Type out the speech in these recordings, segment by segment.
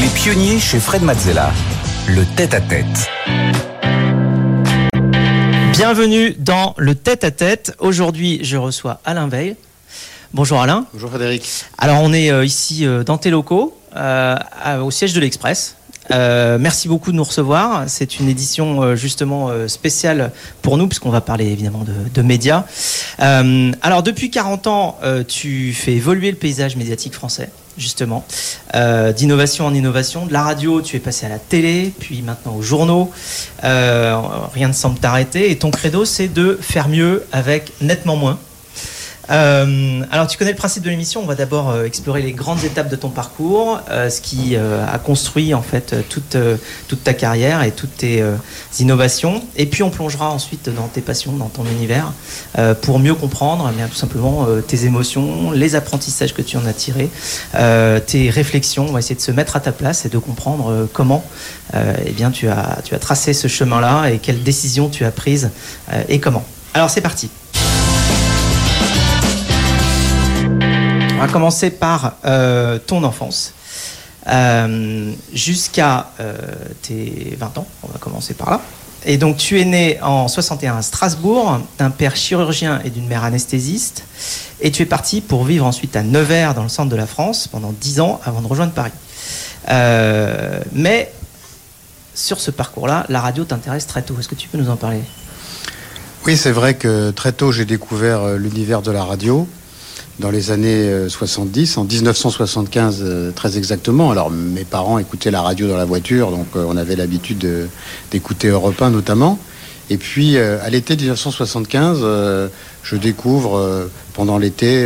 Les pionniers chez Fred Mazzella. Le tête-à-tête. Bienvenue dans le tête-à-tête. Aujourd'hui, je reçois Alain Veil. Bonjour Alain. Bonjour Frédéric. Alors on est euh, ici euh, dans tes locaux, euh, au siège de l'Express. Euh, merci beaucoup de nous recevoir. C'est une édition euh, justement euh, spéciale pour nous, puisqu'on va parler évidemment de, de médias. Euh, alors depuis 40 ans, euh, tu fais évoluer le paysage médiatique français, justement, Euh, d'innovation en innovation. De la radio, tu es passé à la télé, puis maintenant aux journaux. Euh, rien ne semble t'arrêter. Et ton credo, c'est de faire mieux avec nettement moins. Euh, alors, tu connais le principe de l'émission. On va d'abord euh, explorer les grandes étapes de ton parcours, euh, ce qui a construit en fait toute, ta carrière et toutes tes innovations. Et puis, on plongera ensuite dans tes passions, dans ton univers, pour mieux comprendre, eh bien, tout simplement tes émotions, les apprentissages que tu en as tirés, tes réflexions. On va essayer de se mettre à ta place et de comprendre comment, eh bien, tu as, tracé ce chemin-là et quelles décisions tu as prises et comment. Alors, c'est parti. On va commencer par euh, ton enfance. Euh, Jusqu'à euh, tes 20 ans, on va commencer par là. Et donc tu es né en 61 à Strasbourg, d'un père chirurgien et d'une mère anesthésiste. Et tu es parti pour vivre ensuite à Nevers, dans le centre de la France, pendant 10 ans avant de rejoindre Paris. Mais sur ce parcours-là, la radio t'intéresse très tôt. Est-ce que tu peux nous en parler? Oui, c'est vrai que très tôt j'ai découvert l'univers de la radio dans les années euh, 70, en 1975 euh, très exactement. Alors mes parents écoutaient la radio dans la voiture, donc euh, on avait l'habitude de- d'écouter Europe 1 notamment. Et puis euh, à l'été 1975, euh, je découvre euh, pendant l'été,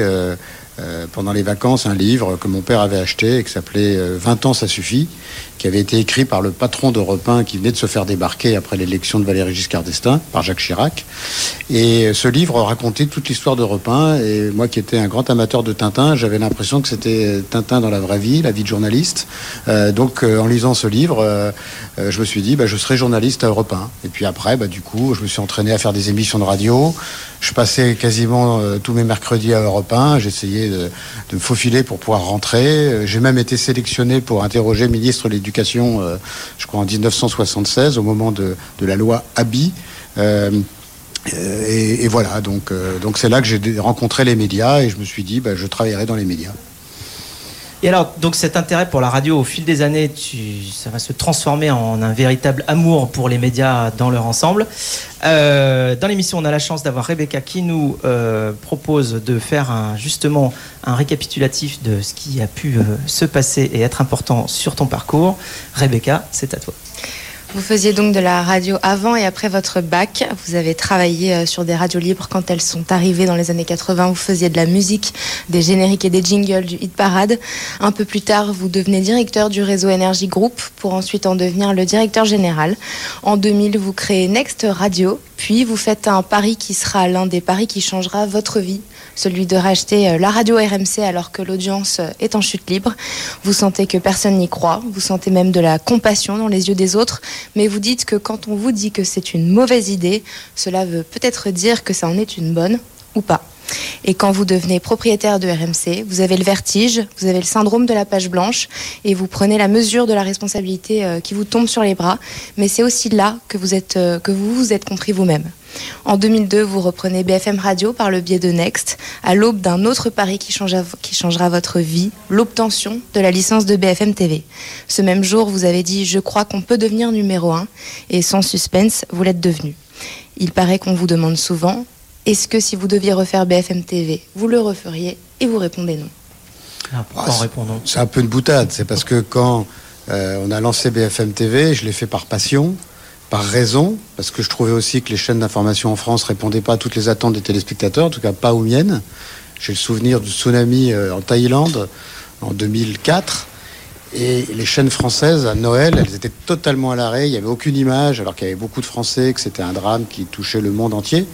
euh, euh, pendant les vacances, un livre que mon père avait acheté et qui s'appelait euh, 20 ans ça suffit, qui avait été écrit par le patron d'Europe 1 qui venait de se faire débarquer après l'élection de Valéry Giscard d'Estaing par Jacques Chirac. Et ce livre racontait toute l'histoire d'Europe 1. Et moi qui étais un grand amateur de Tintin, j'avais l'impression que c'était Tintin dans la vraie vie, la vie de journaliste. Euh, donc euh, en lisant ce livre, euh, euh, je me suis dit, bah, je serai journaliste à Europe 1. Et puis après, bah, du coup, je me suis entraîné à faire des émissions de radio. Je passais quasiment euh, tous mes mercredis à Europe 1. J'essayais de, me faufiler pour pouvoir rentrer. Euh, J'ai même été sélectionné pour interroger le ministre de l'Éducation, euh, je crois en 1976, au moment de, la loi Abi. Et, voilà, donc c'est là que j'ai rencontré les médias et je me suis dit, bah, je travaillerai dans les médias. Et alors, donc cet intérêt pour la radio, au fil des années, ça va se transformer en un véritable amour pour les médias dans leur ensemble. Euh, dans l'émission, on a la chance d'avoir Rebecca qui nous euh, propose de faire justement un récapitulatif de ce qui a pu euh, se passer et être important sur ton parcours. Rebecca, c'est à toi. Vous faisiez donc de la radio avant et après votre bac. Vous avez travaillé euh, sur des radios libres quand elles sont arrivées dans les années 80. Vous faisiez de la musique, des génériques et des jingles du hit parade. Un peu plus tard, vous devenez directeur du réseau Énergie Group pour ensuite en devenir le directeur général. En 2000, vous créez Next Radio. Puis vous faites un pari qui sera l'un des paris qui changera votre vie, celui de racheter euh, la radio RMC alors que l'audience euh, est en chute libre. Vous sentez que personne n'y croit, vous sentez même de la compassion dans les yeux des autres, mais vous dites que quand on vous dit que c'est une mauvaise idée, cela veut peut-être dire que ça en est une bonne ou pas. Et quand vous devenez propriétaire de RMC, vous avez le vertige, vous avez le syndrome de la page blanche et vous prenez la mesure de la responsabilité euh, qui vous tombe sur les bras. Mais c'est aussi là que vous êtes, euh, que vous vous êtes compris vous-même. En 2002, vous reprenez BFM Radio par le biais de Next, à l'aube d'un autre pari qui qui changera votre vie, l'obtention de la licence de BFM TV. Ce même jour, vous avez dit Je crois qu'on peut devenir numéro un, et sans suspense, vous l'êtes devenu. Il paraît qu'on vous demande souvent Est-ce que si vous deviez refaire BFM TV, vous le referiez Et vous répondez non. Ah, Ah, en répondant C'est un peu une boutade. C'est parce que quand euh, on a lancé BFM TV, je l'ai fait par passion, par raison, parce que je trouvais aussi que les chaînes d'information en France répondaient pas à toutes les attentes des téléspectateurs, en tout cas pas aux miennes. J'ai le souvenir du tsunami euh, en Thaïlande en 2004. Et les chaînes françaises, à Noël, elles étaient totalement à l'arrêt. Il n'y avait aucune image, alors qu'il y avait beaucoup de Français, que c'était un drame qui touchait le monde entier.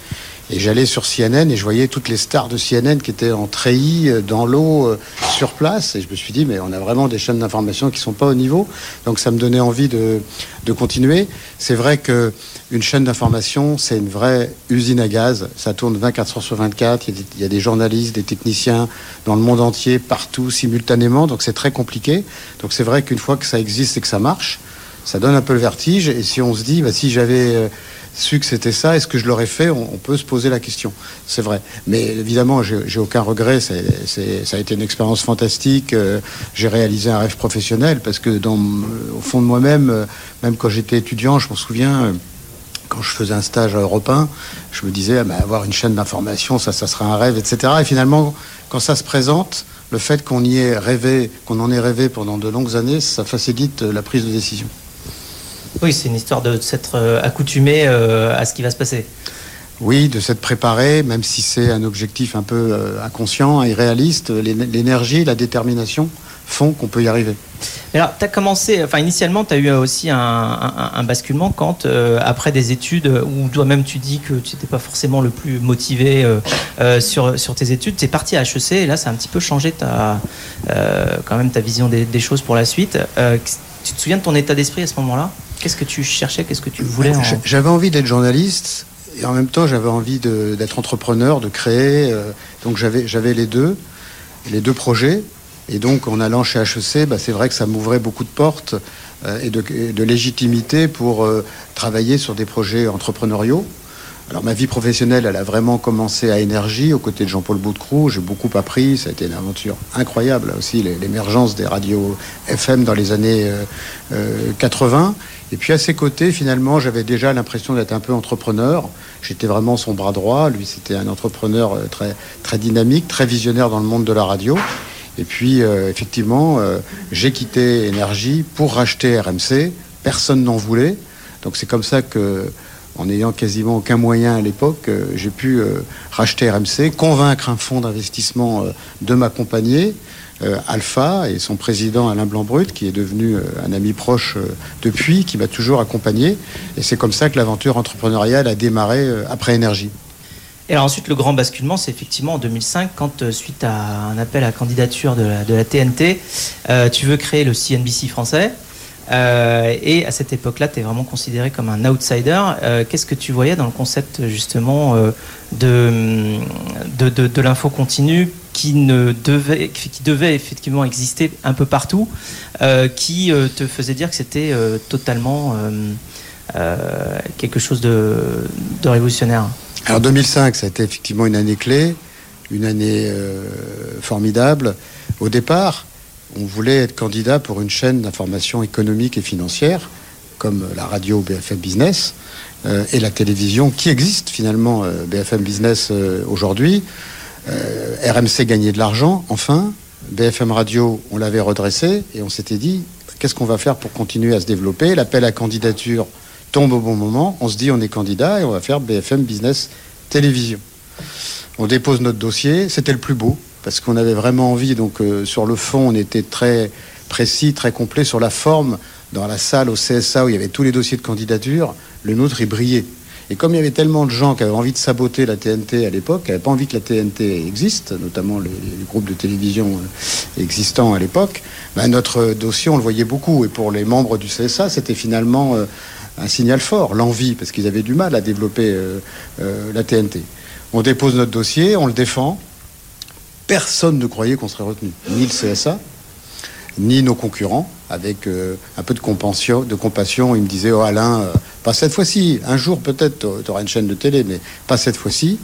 Et j'allais sur CNN et je voyais toutes les stars de CNN qui étaient en treillis, euh, dans l'eau, euh, sur place. Et je me suis dit, mais on a vraiment des chaînes d'information qui sont pas au niveau. Donc ça me donnait envie de, de continuer. C'est vrai que une chaîne d'information, c'est une vraie usine à gaz. Ça tourne 24 heures sur 24. Il y, a des, il y a des journalistes, des techniciens dans le monde entier, partout, simultanément. Donc c'est très compliqué. Donc c'est vrai qu'une fois que ça existe et que ça marche, ça donne un peu le vertige. Et si on se dit, bah, si j'avais euh, su que c'était ça, est-ce que je l'aurais fait on, peut se poser la question. C'est vrai. Mais évidemment, j'ai aucun regret. Ça a été une expérience fantastique. Euh, j'ai réalisé un rêve professionnel parce que, euh, au fond de moi-même, euh, même quand j'étais étudiant, je m'en souviens. quand je faisais un stage à Europe 1, je me disais, ah, bah, avoir une chaîne d'information, ça, ça serait un rêve, etc. Et finalement, quand ça se présente, le fait qu'on y ait rêvé, qu'on en ait rêvé pendant de longues années, ça facilite la prise de décision. Oui, c'est une histoire de s'être euh, accoutumé euh, à ce qui va se passer. Oui, de s'être préparé, même si c'est un objectif un peu euh, inconscient, irréaliste, l'é- l'énergie, la détermination font qu'on peut y arriver. Mais alors, tu as commencé, enfin, initialement, tu as eu aussi un, un- un basculement quand, euh, après des études où toi-même tu dis que tu n'étais pas forcément le plus motivé euh, euh, sur, sur tes études, tu es parti à HEC et là, ça a un petit peu changé ta, quand même ta vision des, des choses pour la suite. Tu te souviens de ton état d'esprit à ce moment-là? Qu'est-ce que tu cherchais Qu'est-ce que tu voulais en- J'avais envie d'être journaliste et en même temps j'avais envie d'être entrepreneur, de créer. euh, donc j'avais j'avais les deux, les deux projets. Et donc en allant chez HEC, bah, c'est vrai que ça m'ouvrait beaucoup de portes euh, et, de, et de légitimité pour euh, travailler sur des projets entrepreneuriaux. Alors ma vie professionnelle, elle a vraiment commencé à énergie, aux côtés de Jean-Paul Boutcrou. J'ai beaucoup appris, ça a été une aventure incroyable aussi, l'é- l'émergence des radios FM dans les années euh, euh, 80. Et puis à ses côtés, finalement, j'avais déjà l'impression d'être un peu entrepreneur. J'étais vraiment son bras droit. Lui, c'était un entrepreneur euh, très, très dynamique, très visionnaire dans le monde de la radio. Et puis, euh, effectivement, euh, j'ai quitté Énergie pour racheter RMC. Personne n'en voulait. Donc c'est comme ça que, en n'ayant quasiment aucun moyen à l'époque, euh, j'ai pu euh, racheter RMC, convaincre un fonds d'investissement euh, de m'accompagner, Alpha, et son président Alain Blanc-Brut, qui est devenu un ami proche depuis, qui m'a toujours accompagné. Et c'est comme ça que l'aventure entrepreneuriale a démarré après Énergie. Et ensuite, le grand basculement, c'est effectivement en 2005, quand suite à un appel à candidature de la, TNT, tu veux créer le CNBC français. Euh, et à cette époque-là, tu es vraiment considéré comme un outsider. Euh, Qu'est-ce que tu voyais dans le concept justement euh, de, de, l'info continue qui, ne devait, qui devait effectivement exister un peu partout, qui te faisait dire que c'était totalement quelque chose de, de révolutionnaire? Alors 2005, ça a été effectivement une année clé, une année formidable. Au départ, on voulait être candidat pour une chaîne d'information économique et financière, comme la radio BFM Business euh, et la télévision, qui existe finalement euh, BFM Business euh, aujourd'hui. RMC gagnait de l'argent, enfin. BFM Radio, on l'avait redressé et on s'était dit, qu'est-ce qu'on va faire pour continuer à se développer? L'appel à candidature tombe au bon moment. On se dit, on est candidat et on va faire BFM Business Télévision. On dépose notre dossier. C'était le plus beau parce qu'on avait vraiment envie. Donc, euh, sur le fond, on était très précis, très complet. Sur la forme, dans la salle au CSA où il y avait tous les dossiers de candidature, le nôtre, il brillait. Et comme il y avait tellement de gens qui avaient envie de saboter la TNT à l'époque, qui n'avaient pas envie que la TNT existe, notamment les, groupes de télévision euh, existants à l'époque, ben, notre dossier, on le voyait beaucoup. Et pour les membres du CSA, c'était finalement euh, un signal fort, l'envie, parce qu'ils avaient du mal à développer la TNT. On dépose notre dossier, on le défend. Personne ne croyait qu'on serait retenu, ni le CSA, ni nos concurrents, avec euh, un peu de compassion. Ils me disaient, oh Alain, euh, pas cette fois-ci, un jour peut-être, tu auras une chaîne de télé, mais pas cette fois-ci.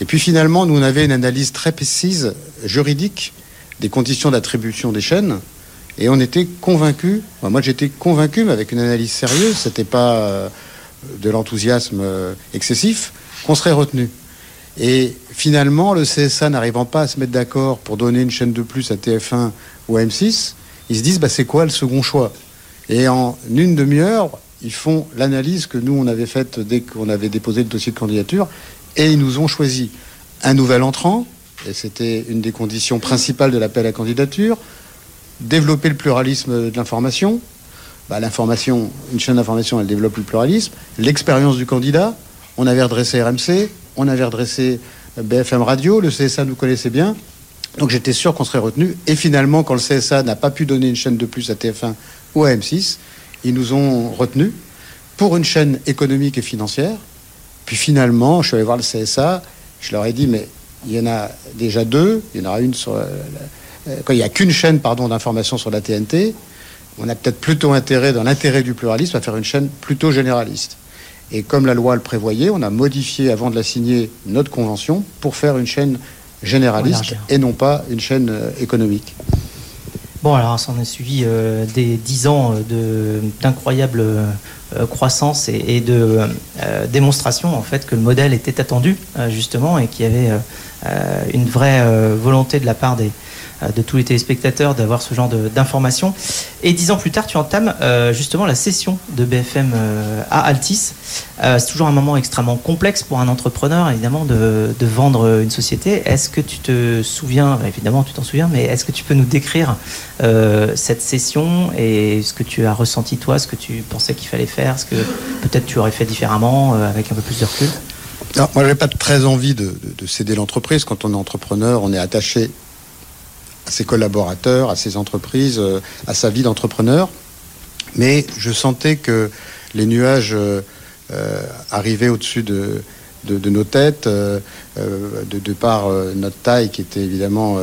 Et puis finalement, nous, on avait une analyse très précise, juridique, des conditions d'attribution des chaînes, et on était convaincus, enfin, moi j'étais convaincu, mais avec une analyse sérieuse, c'était pas euh, de l'enthousiasme euh, excessif, qu'on serait retenu. Et finalement, le CSA n'arrivant pas à se mettre d'accord pour donner une chaîne de plus à TF1 ou à M6, ils se disent bah, c'est quoi le second choix? Et en une demi-heure, ils font l'analyse que nous on avait faite dès qu'on avait déposé le dossier de candidature, et ils nous ont choisi un nouvel entrant, et c'était une des conditions principales de l'appel à candidature, développer le pluralisme de l'information. Bah, l'information, une chaîne d'information, elle développe le pluralisme. L'expérience du candidat, on avait redressé RMC, on avait redressé BFM Radio, le CSA nous connaissait bien. Donc j'étais sûr qu'on serait retenu. Et finalement, quand le CSA n'a pas pu donner une chaîne de plus à TF1 ou à M6, ils nous ont retenus pour une chaîne économique et financière. Puis finalement, je suis allé voir le CSA, je leur ai dit, mais il y en a déjà deux, il y en aura une sur... Quand il n'y a qu'une chaîne d'information sur la TNT, on a peut-être plutôt intérêt, dans l'intérêt du pluralisme, à faire une chaîne plutôt généraliste. Et comme la loi le prévoyait, on a modifié, avant de la signer, notre convention pour faire une chaîne généraliste et non pas une chaîne euh, économique. Bon, alors, ça en a suivi euh, des dix ans d'incroyable euh, croissance et, de démonstration, en fait, que le modèle était attendu, justement, et qu'il y avait une vraie volonté de la part des, euh, de tous les téléspectateurs d'avoir ce genre d'informations. Et dix ans plus tard, tu entames euh, justement la session de BFM euh, à Altis. c'est toujours un moment extrêmement complexe pour un entrepreneur, évidemment, de, vendre une société. Est-ce que tu te souviens, évidemment tu t'en souviens, mais est-ce que tu peux nous décrire cette session et ce que tu as ressenti toi, ce que tu pensais qu'il fallait faire, ce que peut-être tu aurais fait différemment avec un peu plus de recul? Moi, je n'avais pas très envie de céder l'entreprise. Quand on est entrepreneur, on est attaché ses collaborateurs, à ses entreprises, euh, à sa vie d'entrepreneur. Mais je sentais que les nuages euh, euh, arrivaient au-dessus de, nos têtes, de, par notre taille qui était évidemment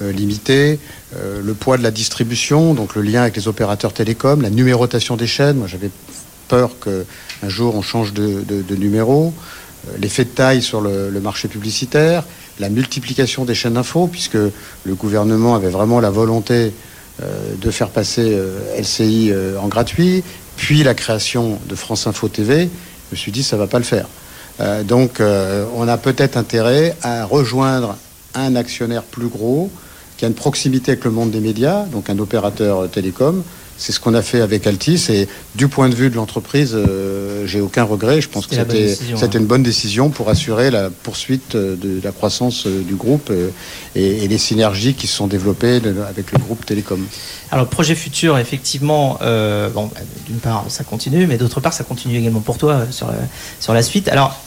limitée, le poids de la distribution, donc le lien avec les opérateurs télécoms, la numérotation des chaînes. Moi, j'avais peur qu'un jour on change de, numéro, l'effet de taille sur le marché publicitaire, la multiplication des chaînes d'infos, puisque le gouvernement avait vraiment la volonté euh, de faire passer euh, LCI euh, en gratuit, puis la création de France Info TV, je me suis dit ça va pas le faire. donc on a peut-être intérêt à rejoindre un actionnaire plus gros qui a une proximité avec le monde des médias, donc un opérateur télécom, c'est ce qu'on a fait avec Altis et du point de vue de l'entreprise, euh, j'ai aucun regret. Je pense que c'était hein. une bonne décision pour assurer la poursuite de la croissance euh, du groupe euh, et, les synergies qui se sont développées avec le groupe Télécom. Alors, projet futur, effectivement, bon, d'une part, ça continue, mais d'autre part, ça continue également pour toi sur la, sur la suite. Alors,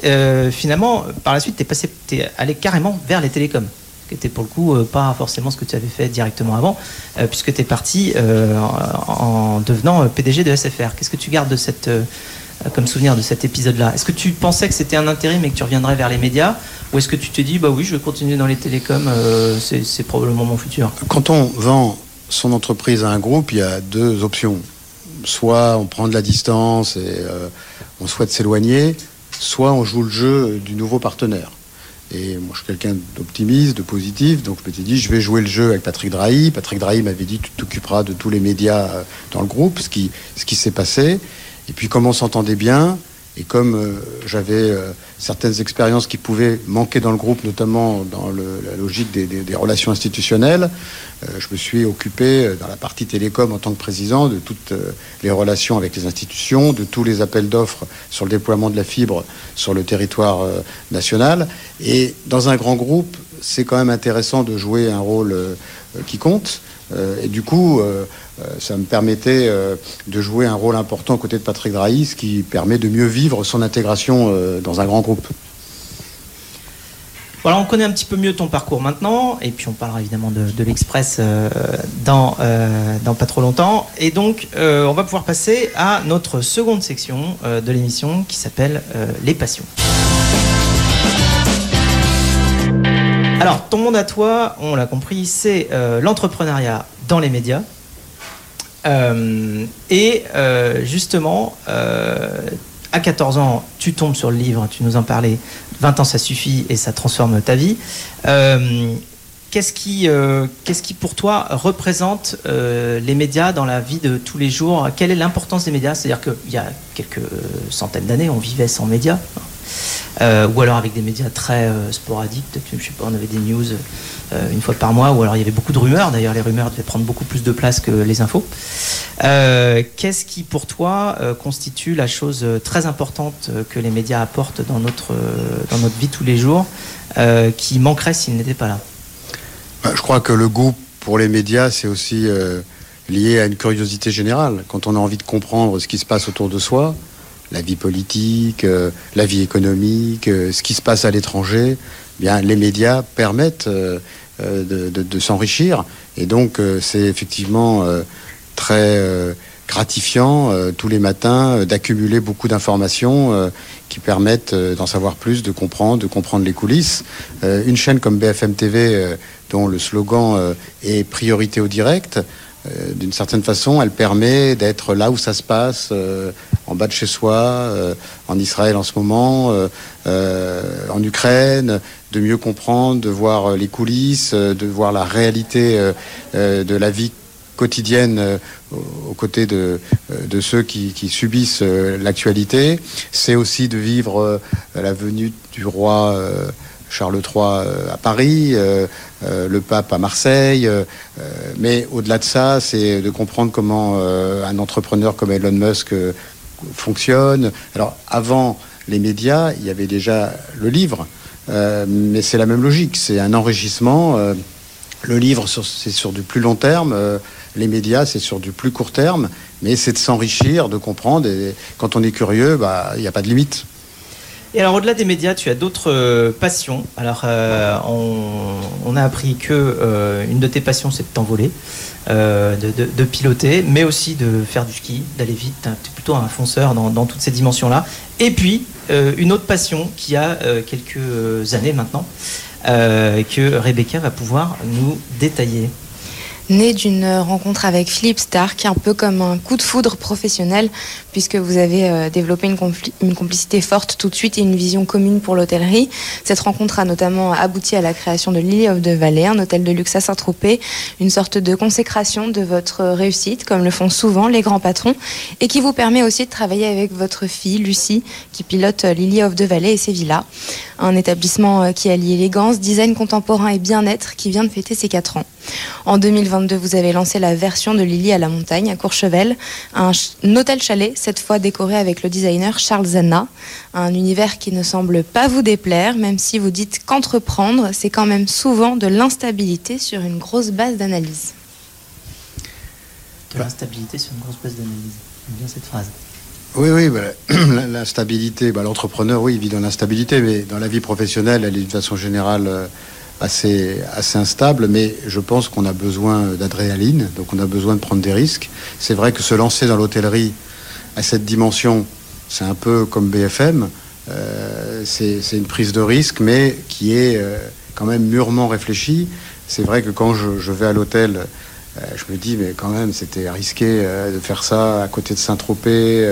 finalement, par la suite, tu es, es allé carrément vers les télécoms qui était pour le coup euh, pas forcément ce que tu avais fait directement avant, euh, puisque tu es parti euh, en, devenant PDG de SFR. Qu'est-ce que tu gardes comme souvenir de cet épisode-là? Est-ce que tu pensais que c'était un intérêt mais que tu reviendrais vers les médias? Ou est-ce que tu te dis, bah oui, je vais continuer dans les télécoms, c'est probablement mon futur? Quand on vend son entreprise à un groupe, il y a deux options. Soit on prend de la distance et on souhaite s'éloigner, soit on joue le jeu du nouveau partenaire. Et moi, je suis quelqu'un d'optimiste, de positif, donc je m'étais dit, je vais jouer le jeu avec Patrick Drahi. Patrick Drahi m'avait dit, tu t'occuperas de tous les médias euh, dans le groupe, ce qui, ce qui s'est passé. Et puis, comme on s'entendait bien, et comme euh, j'avais euh, certaines expériences qui pouvaient manquer dans le groupe, notamment dans la logique des, relations institutionnelles, euh, je me suis occupé dans la partie télécom en tant que président de toutes les relations avec les institutions, de tous les appels d'offres sur le déploiement de la fibre sur le territoire national. Et dans un grand groupe, c'est quand même intéressant de jouer un rôle qui compte. et du coup, euh, ça me permettait euh, de jouer un rôle important aux côtés de Patrick Drahi, ce qui permet de mieux vivre son intégration euh, dans un grand groupe. Voilà, on connaît un petit peu mieux ton parcours maintenant, et puis on parlera évidemment de, l'Express dans pas trop longtemps. Et donc, on va pouvoir passer à notre seconde section de l'émission qui s'appelle Les passions. Alors, ton monde à toi, on l'a compris, c'est l'entrepreneuriat dans les médias. Euh, et euh, justement, euh, à 14 ans, tu tombes sur le livre, tu nous en parlais, 20 ans ça suffit et ça transforme ta vie. Qu'est-ce qui, qu'est-ce qui pour toi représente les médias dans la vie de tous les jours? Quelle est l'importance des médias? C'est-à-dire qu'il y a quelques centaines d'années, on vivait sans médias. Euh, ou alors avec des médias très euh, sporadiques, je sais pas, on avait des news euh, une fois par mois, ou alors il y avait beaucoup de rumeurs, d'ailleurs les rumeurs devaient prendre beaucoup plus de place que les infos. Qu'est-ce qui pour toi constitue la chose très importante que les médias apportent dans notre, dans notre vie tous les jours, qui manquerait s'ils n'étaient pas là? Bah, Je crois que le goût pour les médias, c'est aussi lié à une curiosité générale. Quand on a envie de comprendre ce qui se passe autour de soi, la vie politique, la vie économique, ce qui se passe à l'étranger, eh bien les médias permettent de, s'enrichir. Et donc c'est effectivement très gratifiant tous les matins d'accumuler beaucoup d'informations qui permettent d'en savoir plus, de comprendre, de comprendre les coulisses. une chaîne comme BFM TV, dont le slogan est priorité au direct, euh, d'une certaine façon, elle permet d'être là où ça se passe, euh, en bas de chez soi, euh, en Israël en ce moment, en Ukraine, de mieux comprendre, de voir les coulisses, de voir la réalité de la vie quotidienne aux côtés de, ceux qui, qui subissent l'actualité. C'est aussi de vivre la venue du roi Charles III euh, à Paris, euh, euh, le pape à Marseille. mais au-delà de ça, c'est de comprendre comment un entrepreneur comme Elon Musk fonctionne. Alors avant les médias, il y avait déjà le livre, mais c'est la même logique. C'est un enrichissement. le livre, c'est sur du plus long terme. les médias, c'est sur du plus court terme. Mais c'est de s'enrichir, de comprendre. Et quand on est curieux, bah, il n'y a pas de limite. Et alors, au-delà des médias, tu as d'autres euh, passions. Alors, euh, on, a appris que euh, une de tes passions, c'est de t'envoler, de, piloter, mais aussi de faire du ski, d'aller vite. Tu es plutôt un fonceur dans, toutes ces dimensions-là. Et puis, une autre passion qui a quelques années maintenant, que Rebecca va pouvoir nous détailler né d'une rencontre avec Philippe Stark, un peu comme un coup de foudre professionnel, puisque vous avez euh, développé une, complicité forte tout de suite et une vision commune pour l'hôtellerie. Cette rencontre a notamment abouti à la création de Lily of the Valley, un hôtel de luxe à Saint-Tropez, une sorte de consécration de votre réussite, comme le font souvent les grands patrons, et qui vous permet aussi de travailler avec votre fille, Lucie, qui pilote Lily of the Valley et ses villas, un établissement euh, qui allie élégance, design contemporain et bien-être qui vient de fêter ses 4 ans. En 2022, vous avez lancé la version de Lily à la montagne, à Courchevel, un, hôtel chalet, cette fois décoré avec le designer Charles Zanna. Un univers qui ne semble pas vous déplaire, même si vous dites qu'entreprendre, c'est quand même souvent de l'instabilité sur une grosse base d'analyse. De l'instabilité sur une grosse base d'analyse. J'aime bien cette phrase. Oui, oui, bah, l'instabilité, bah, l'entrepreneur, oui, il vit dans l'instabilité, mais dans la vie professionnelle, elle est de façon générale euh, assez, assez instable, mais je pense qu'on a besoin d'adrénaline, donc on a besoin de prendre des risques. C'est vrai que se lancer dans l'hôtellerie à cette dimension, c'est un peu comme BFM, euh, c'est une prise de risque, mais qui est euh, quand même mûrement réfléchie. C'est vrai que quand je, vais à l'hôtel, euh, je me dis, mais quand même, c'était risqué de faire ça à côté de Saint-Tropez,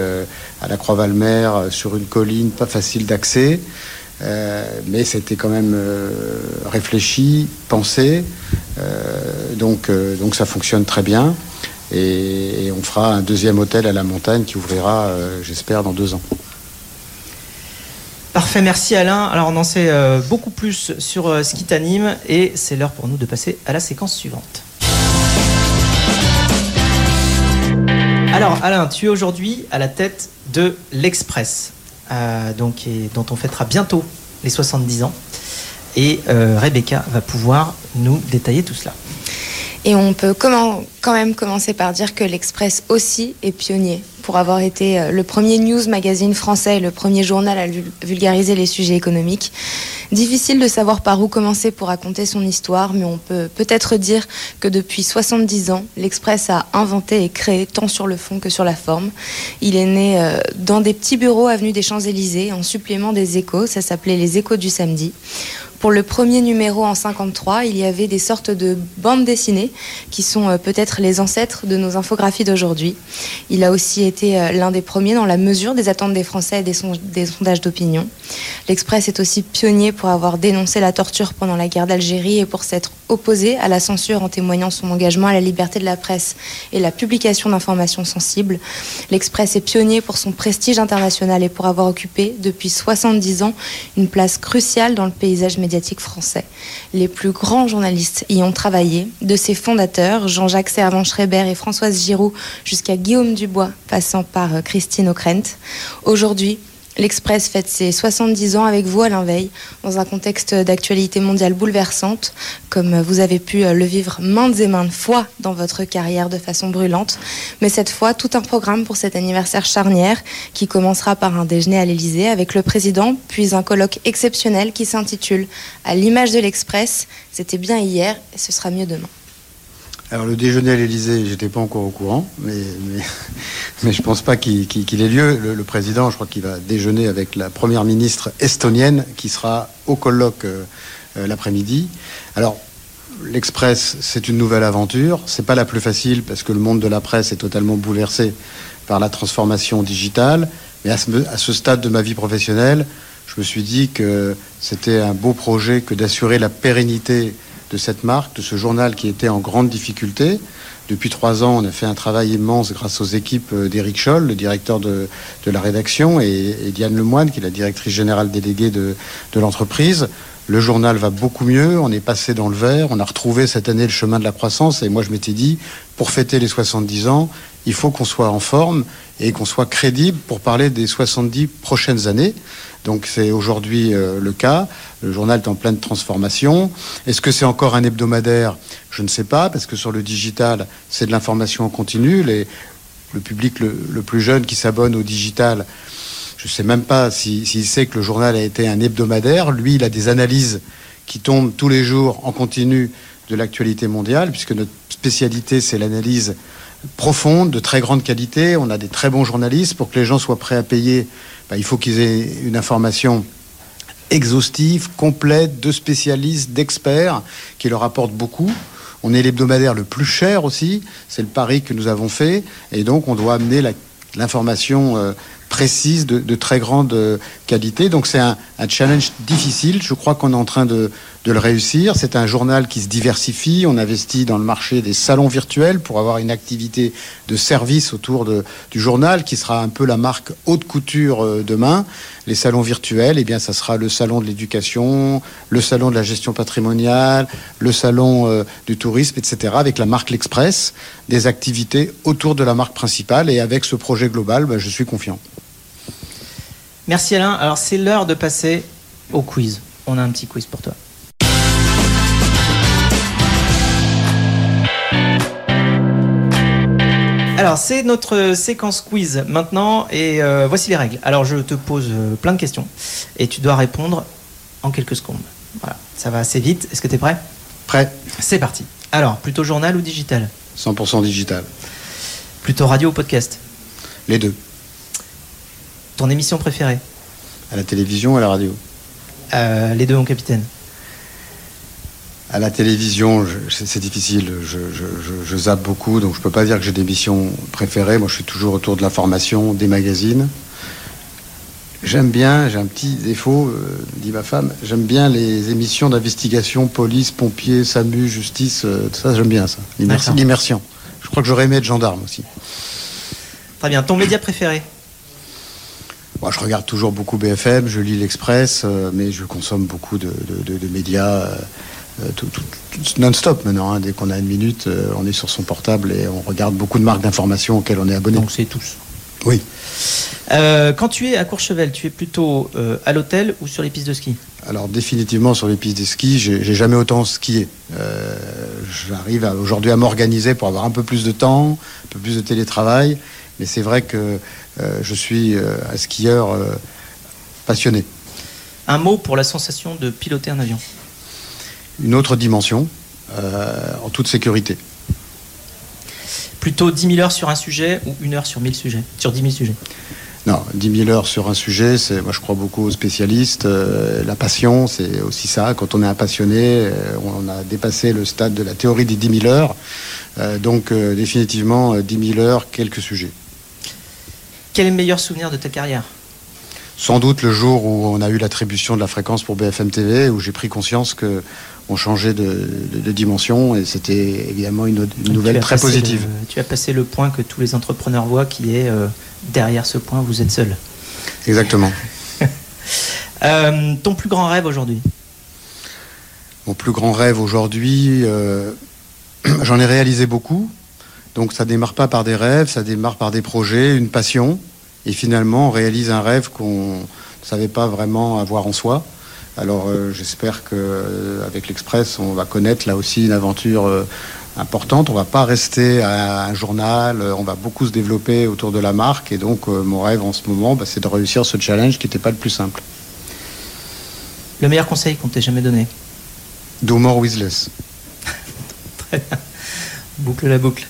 à la Croix-Valmer, sur une colline, pas facile d'accès. Euh, mais c'était quand même euh, réfléchi, pensé. Euh, donc, donc ça fonctionne très bien. Et, on fera un deuxième hôtel à la montagne qui ouvrira, j'espère, dans deux ans. Parfait, merci Alain. Alors on en sait beaucoup plus sur ce qui t'anime et c'est l'heure pour nous de passer à la séquence suivante. Alors Alain, tu es aujourd'hui à la tête de l'Express. Euh, donc, dont on fêtera bientôt les 70 ans. Et euh, Rebecca va pouvoir nous détailler tout cela. Et on peut quand même commencer par dire que l'Express aussi est pionnier pour avoir été euh, le premier news magazine français et le premier journal à vulgariser les sujets économiques. Difficile de savoir par où commencer pour raconter son histoire, mais on peut peut-être dire que depuis 70 ans, l'Express a inventé et créé tant sur le fond que sur la forme. Il est né euh, dans des petits bureaux avenue des Champs-Élysées en supplément des échos, ça s'appelait les échos du samedi. Pour le premier numéro en 53, il y avait des sortes de bandes dessinées qui sont euh, peut-être les ancêtres de nos infographies d'aujourd'hui. Il a aussi été euh, l'un des premiers dans la mesure des attentes des Français et des, sondages d'opinion. L'Express est aussi pionnier pour avoir dénoncé la torture pendant la guerre d'Algérie et pour s'être opposé à la censure en témoignant son engagement à la liberté de la presse et la publication d'informations sensibles. L'Express est pionnier pour son prestige international et pour avoir occupé depuis 70 ans une place cruciale dans le paysage médiatique français. Les plus grands journalistes y ont travaillé, de ses fondateurs, Jean-Jacques Servan-Schreiber et Françoise Giroud, jusqu'à Guillaume Dubois, passant par euh, Christine Ockrent. Aujourd'hui, L'Express fête ses 70 ans avec vous, Alain Veil, dans un contexte d'actualité mondiale bouleversante, comme vous avez pu le vivre maintes et maintes fois dans votre carrière de façon brûlante. Mais cette fois, tout un programme pour cet anniversaire charnière qui commencera par un déjeuner à l'Elysée avec le président, puis un colloque exceptionnel qui s'intitule À l'image de l'Express. C'était bien hier et ce sera mieux demain. Alors le déjeuner à l'Elysée, j'étais pas encore au courant, mais, mais, mais je pense pas qu'il ait lieu. Le, président, je crois qu'il va déjeuner avec la première ministre estonienne qui sera au colloque euh, euh, l'après-midi. Alors l'Express, c'est une nouvelle aventure. C'est pas la plus facile parce que le monde de la presse est totalement bouleversé par la transformation digitale. Mais ce, à ce stade de ma vie professionnelle, je me suis dit que c'était un beau projet que d'assurer la pérennité de cette marque, de ce journal qui était en grande difficulté. Depuis trois ans, on a fait un travail immense grâce aux équipes euh, d'Éric Scholl, le directeur de, la rédaction, et, Diane Lemoine, qui est la directrice générale déléguée de, de l'entreprise. Le journal va beaucoup mieux, on est passé dans le vert, on a retrouvé cette année le chemin de la croissance, et moi je m'étais dit, pour fêter les 70 ans, il faut qu'on soit en forme et qu'on soit crédible pour parler des 70 prochaines années. Donc c'est aujourd'hui euh, le cas. Le journal est en pleine transformation. Est-ce que c'est encore un hebdomadaire? Je ne sais pas, parce que sur le digital, c'est de l'information en continu. le public le, plus jeune qui s'abonne au digital, je ne sais même pas s'il sait que le journal a été un hebdomadaire. Lui, il a des analyses qui tombent tous les jours en continu de l'actualité mondiale, puisque notre spécialité, c'est l'analyse profonde, de très grande qualité. On a des très bons journalistes pour que les gens soient prêts à payer bah, il faut qu'ils aient une information exhaustive, complète, de spécialistes, d'experts, qui leur apportent beaucoup. On est l'hebdomadaire le plus cher aussi, c'est le pari que nous avons fait, et donc on doit amener l'information euh, précise de, très grande euh, qualité. Donc c'est un, challenge difficile. Je crois qu'on est en train de, de le réussir. C'est un journal qui se diversifie. On investit dans le marché des salons virtuels pour avoir une activité de service autour du journal qui sera un peu la marque haute couture euh, demain. Les salons virtuels, eh bien, ça sera le salon de l'éducation, le salon de la gestion patrimoniale, le salon euh, du tourisme, etc. Avec la marque L'Express, des activités autour de la marque principale. Et avec ce projet global, ben, je suis confiant. Merci Alain. Alors c'est l'heure de passer au quiz. On a un petit quiz pour toi. Alors, c'est notre séquence quiz maintenant et euh, voici les règles. Alors, je te pose euh, plein de questions et tu dois répondre en quelques secondes. Voilà, ça va assez vite. Est-ce que tu es prêt? Prêt. C'est parti. Alors, plutôt journal ou digital? 100% digital. Plutôt radio ou podcast? Les deux. Ton émission préférée? À la télévision ou à la radio? Euh, Les deux, mon capitaine. À la télévision, c'est difficile. Je, zappe beaucoup, donc je ne peux pas dire que j'ai des missions préférées. Moi, je suis toujours autour de l'information, des magazines. J'aime bien, j'ai un petit défaut, euh, dit ma femme, j'aime bien les émissions d'investigation, police, pompiers, SAMU, justice, euh, tout ça, j'aime bien ça. L'immersion. Je crois que j'aurais aimé être gendarme aussi. Très bien. Ton média préféré? Moi, Je regarde toujours beaucoup BFM, je lis l'Express, euh, mais je consomme beaucoup de, de médias. Euh, non-stop maintenant. Hein. Dès qu'on a une minute, euh, on est sur son portable et on regarde beaucoup de marques d'information auxquelles on est abonné. Donc c'est tous. Oui. Euh, quand tu es à Courchevel, tu es plutôt à l'hôtel ou sur les pistes de ski? Alors définitivement sur les pistes de ski, j'ai jamais autant skié. J'arrive aujourd'hui à m'organiser pour avoir un peu plus de temps, un peu plus de télétravail, mais c'est vrai que je suis un skieur passionné. Un mot pour la sensation de piloter un avion une autre dimension, euh, en toute sécurité. Plutôt 10 000 heures sur un sujet ou une heure sur 1000 sujets Sur 10 000 sujets? Non, 10 000 heures sur un sujet, c'est, moi je crois beaucoup aux spécialistes. Euh, la passion, c'est aussi ça. Quand on est un passionné, euh, on a dépassé le stade de la théorie des 10 000 heures. donc définitivement, 10 000 heures, quelques sujets. Quel est le meilleur souvenir de ta carrière? Sans doute le jour où on a eu l'attribution de la fréquence pour BFM TV, où j'ai pris conscience que ont changé de, dimension et c'était évidemment une, nouvelle très positive. tu as passé le point que tous les entrepreneurs voient qui est euh, derrière ce point, vous êtes seul. Exactement. Euh, ton plus grand rêve aujourd'hui? Mon plus grand rêve aujourd'hui, euh, j'en ai réalisé beaucoup. Donc ça démarre pas par des rêves, ça démarre par des projets, une passion. Et finalement on réalise un rêve qu'on ne savait pas vraiment avoir en soi. Alors j'espère qu'avec l'Express, on va connaître là aussi une aventure importante. On va pas rester à un journal, on va beaucoup se développer autour de la marque. Et donc mon rêve en ce moment, bah, c'est de réussir ce challenge qui n'était pas le plus simple. Le meilleur conseil qu'on t'ait jamais donné? Do more with less. Très bien. Boucle la boucle.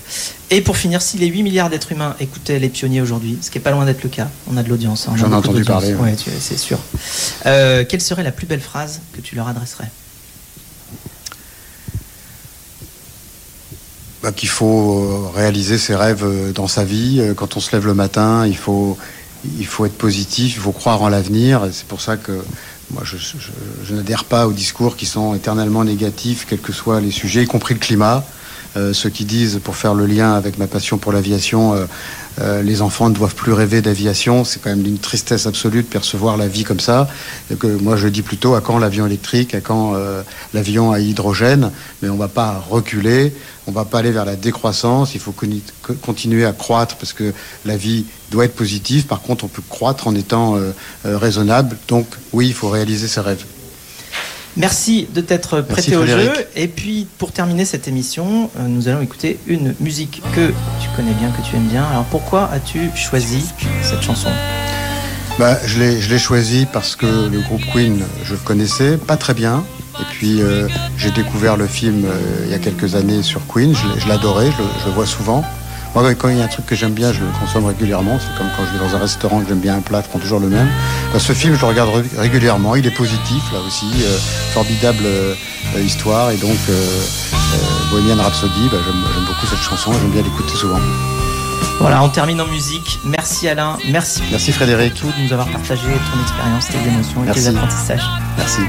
Et pour finir, si les 8 milliards d'êtres humains écoutaient les pionniers aujourd'hui, ce qui n'est pas loin d'être le cas, on a de l'audience. Hein, J'en ai entendu parler. Oui, c'est sûr. Euh, quelle serait la plus belle phrase que tu leur adresserais? Bah, Qu'il faut réaliser ses rêves dans sa vie. Quand on se lève le matin, il faut, il faut être positif, il faut croire en l'avenir. C'est pour ça que moi, je, n'adhère pas aux discours qui sont éternellement négatifs, quels que soient les sujets, y compris le climat. Euh, ceux qui disent, pour faire le lien avec ma passion pour l'aviation, euh, euh, les enfants ne doivent plus rêver d'aviation. C'est quand même d'une tristesse absolue de percevoir la vie comme ça. moi, je dis plutôt à quand l'avion électrique, à quand l'avion à hydrogène. Mais on ne va pas reculer, on ne va pas aller vers la décroissance. Il faut continuer à croître parce que la vie doit être positive. Par contre, on peut croître en étant raisonnable. Donc, oui, il faut réaliser ses rêves. Merci de t'être prêté au jeu. Et puis, pour terminer cette émission, euh, nous allons écouter une musique que tu connais bien, que tu aimes bien. Alors, pourquoi as-tu choisi cette chanson? Bah, Je l'ai choisi parce que le groupe Queen, je le connaissais pas très bien. Et puis, euh, j'ai découvert le film euh, il y a quelques années sur Queen. Je l'adorais, je, le vois souvent. Moi, quand il y a un truc que j'aime bien, je le consomme régulièrement. C'est comme quand je vais dans un restaurant que j'aime bien un plat, je prends toujours le même. Bah, ce film, je le regarde régulièrement. Il est positif, là aussi. Euh, formidable euh, histoire. Et donc, euh, Bohemian Rhapsody, bah, j'aime beaucoup cette chanson. J'aime bien l'écouter souvent. Voilà, on termine en musique. Merci Alain, merci. Merci Frédéric. de nous avoir partagé ton expérience, tes émotions et tes apprentissages. Merci.